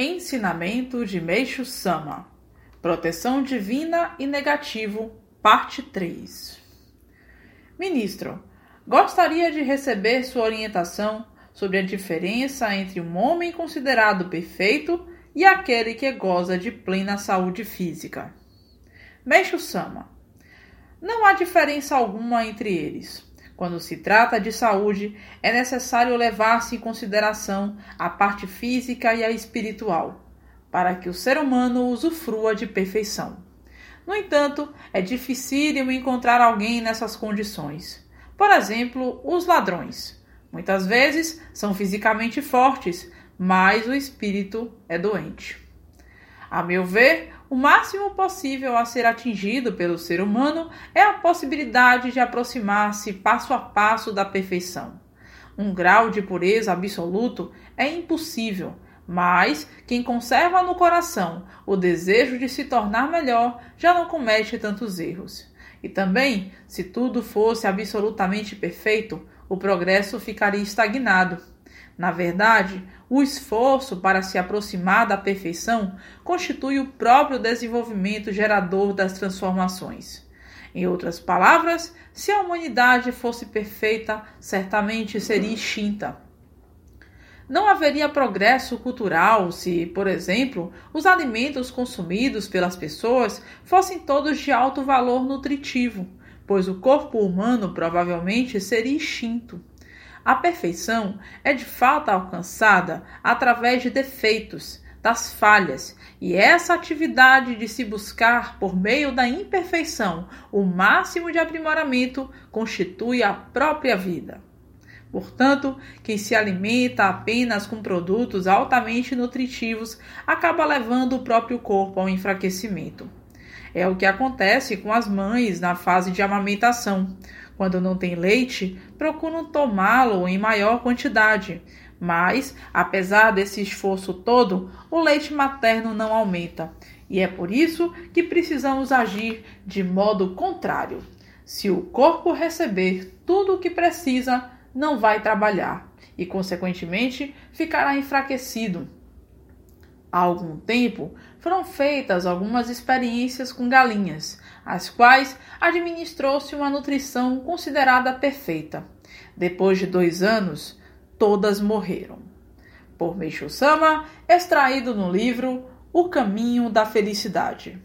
Ensinamento de Meixo Sama Proteção Divina e Negativo, Parte 3 Ministro, gostaria de receber sua orientação sobre a diferença entre um homem considerado perfeito e aquele que goza de plena saúde física. Meixo Sama Não há diferença alguma entre eles. Quando se trata de saúde, é necessário levar-se em consideração a parte física e a espiritual, para que o ser humano usufrua de perfeição. No entanto, é dificílimo encontrar alguém nessas condições. Por exemplo, os ladrões. Muitas vezes são fisicamente fortes, mas o espírito é doente. A meu ver, o máximo possível a ser atingido pelo ser humano é a possibilidade de aproximar-se passo a passo da perfeição. Um grau de pureza absoluto é impossível, mas quem conserva no coração o desejo de se tornar melhor já não comete tantos erros. E também, se tudo fosse absolutamente perfeito, o progresso ficaria estagnado. Na verdade, o esforço para se aproximar da perfeição constitui o próprio desenvolvimento gerador das transformações. Em outras palavras, se a humanidade fosse perfeita, certamente seria extinta. Não haveria progresso cultural se, por exemplo, os alimentos consumidos pelas pessoas fossem todos de alto valor nutritivo, pois o corpo humano provavelmente seria extinto. A perfeição é de fato alcançada através de defeitos, das falhas, e essa atividade de se buscar por meio da imperfeição o máximo de aprimoramento constitui a própria vida. Portanto, quem se alimenta apenas com produtos altamente nutritivos acaba levando o próprio corpo ao enfraquecimento. É o que acontece com as mães na fase de amamentação. Quando não tem leite, procuram tomá-lo em maior quantidade. Mas, apesar desse esforço todo, o leite materno não aumenta. E é por isso que precisamos agir de modo contrário. Se o corpo receber tudo o que precisa, não vai trabalhar e, consequentemente, ficará enfraquecido. Há algum tempo foram feitas algumas experiências com galinhas, às quais administrou-se uma nutrição considerada perfeita. Depois de dois anos, todas morreram. Por Meishu Sama, extraído no livro O Caminho da Felicidade.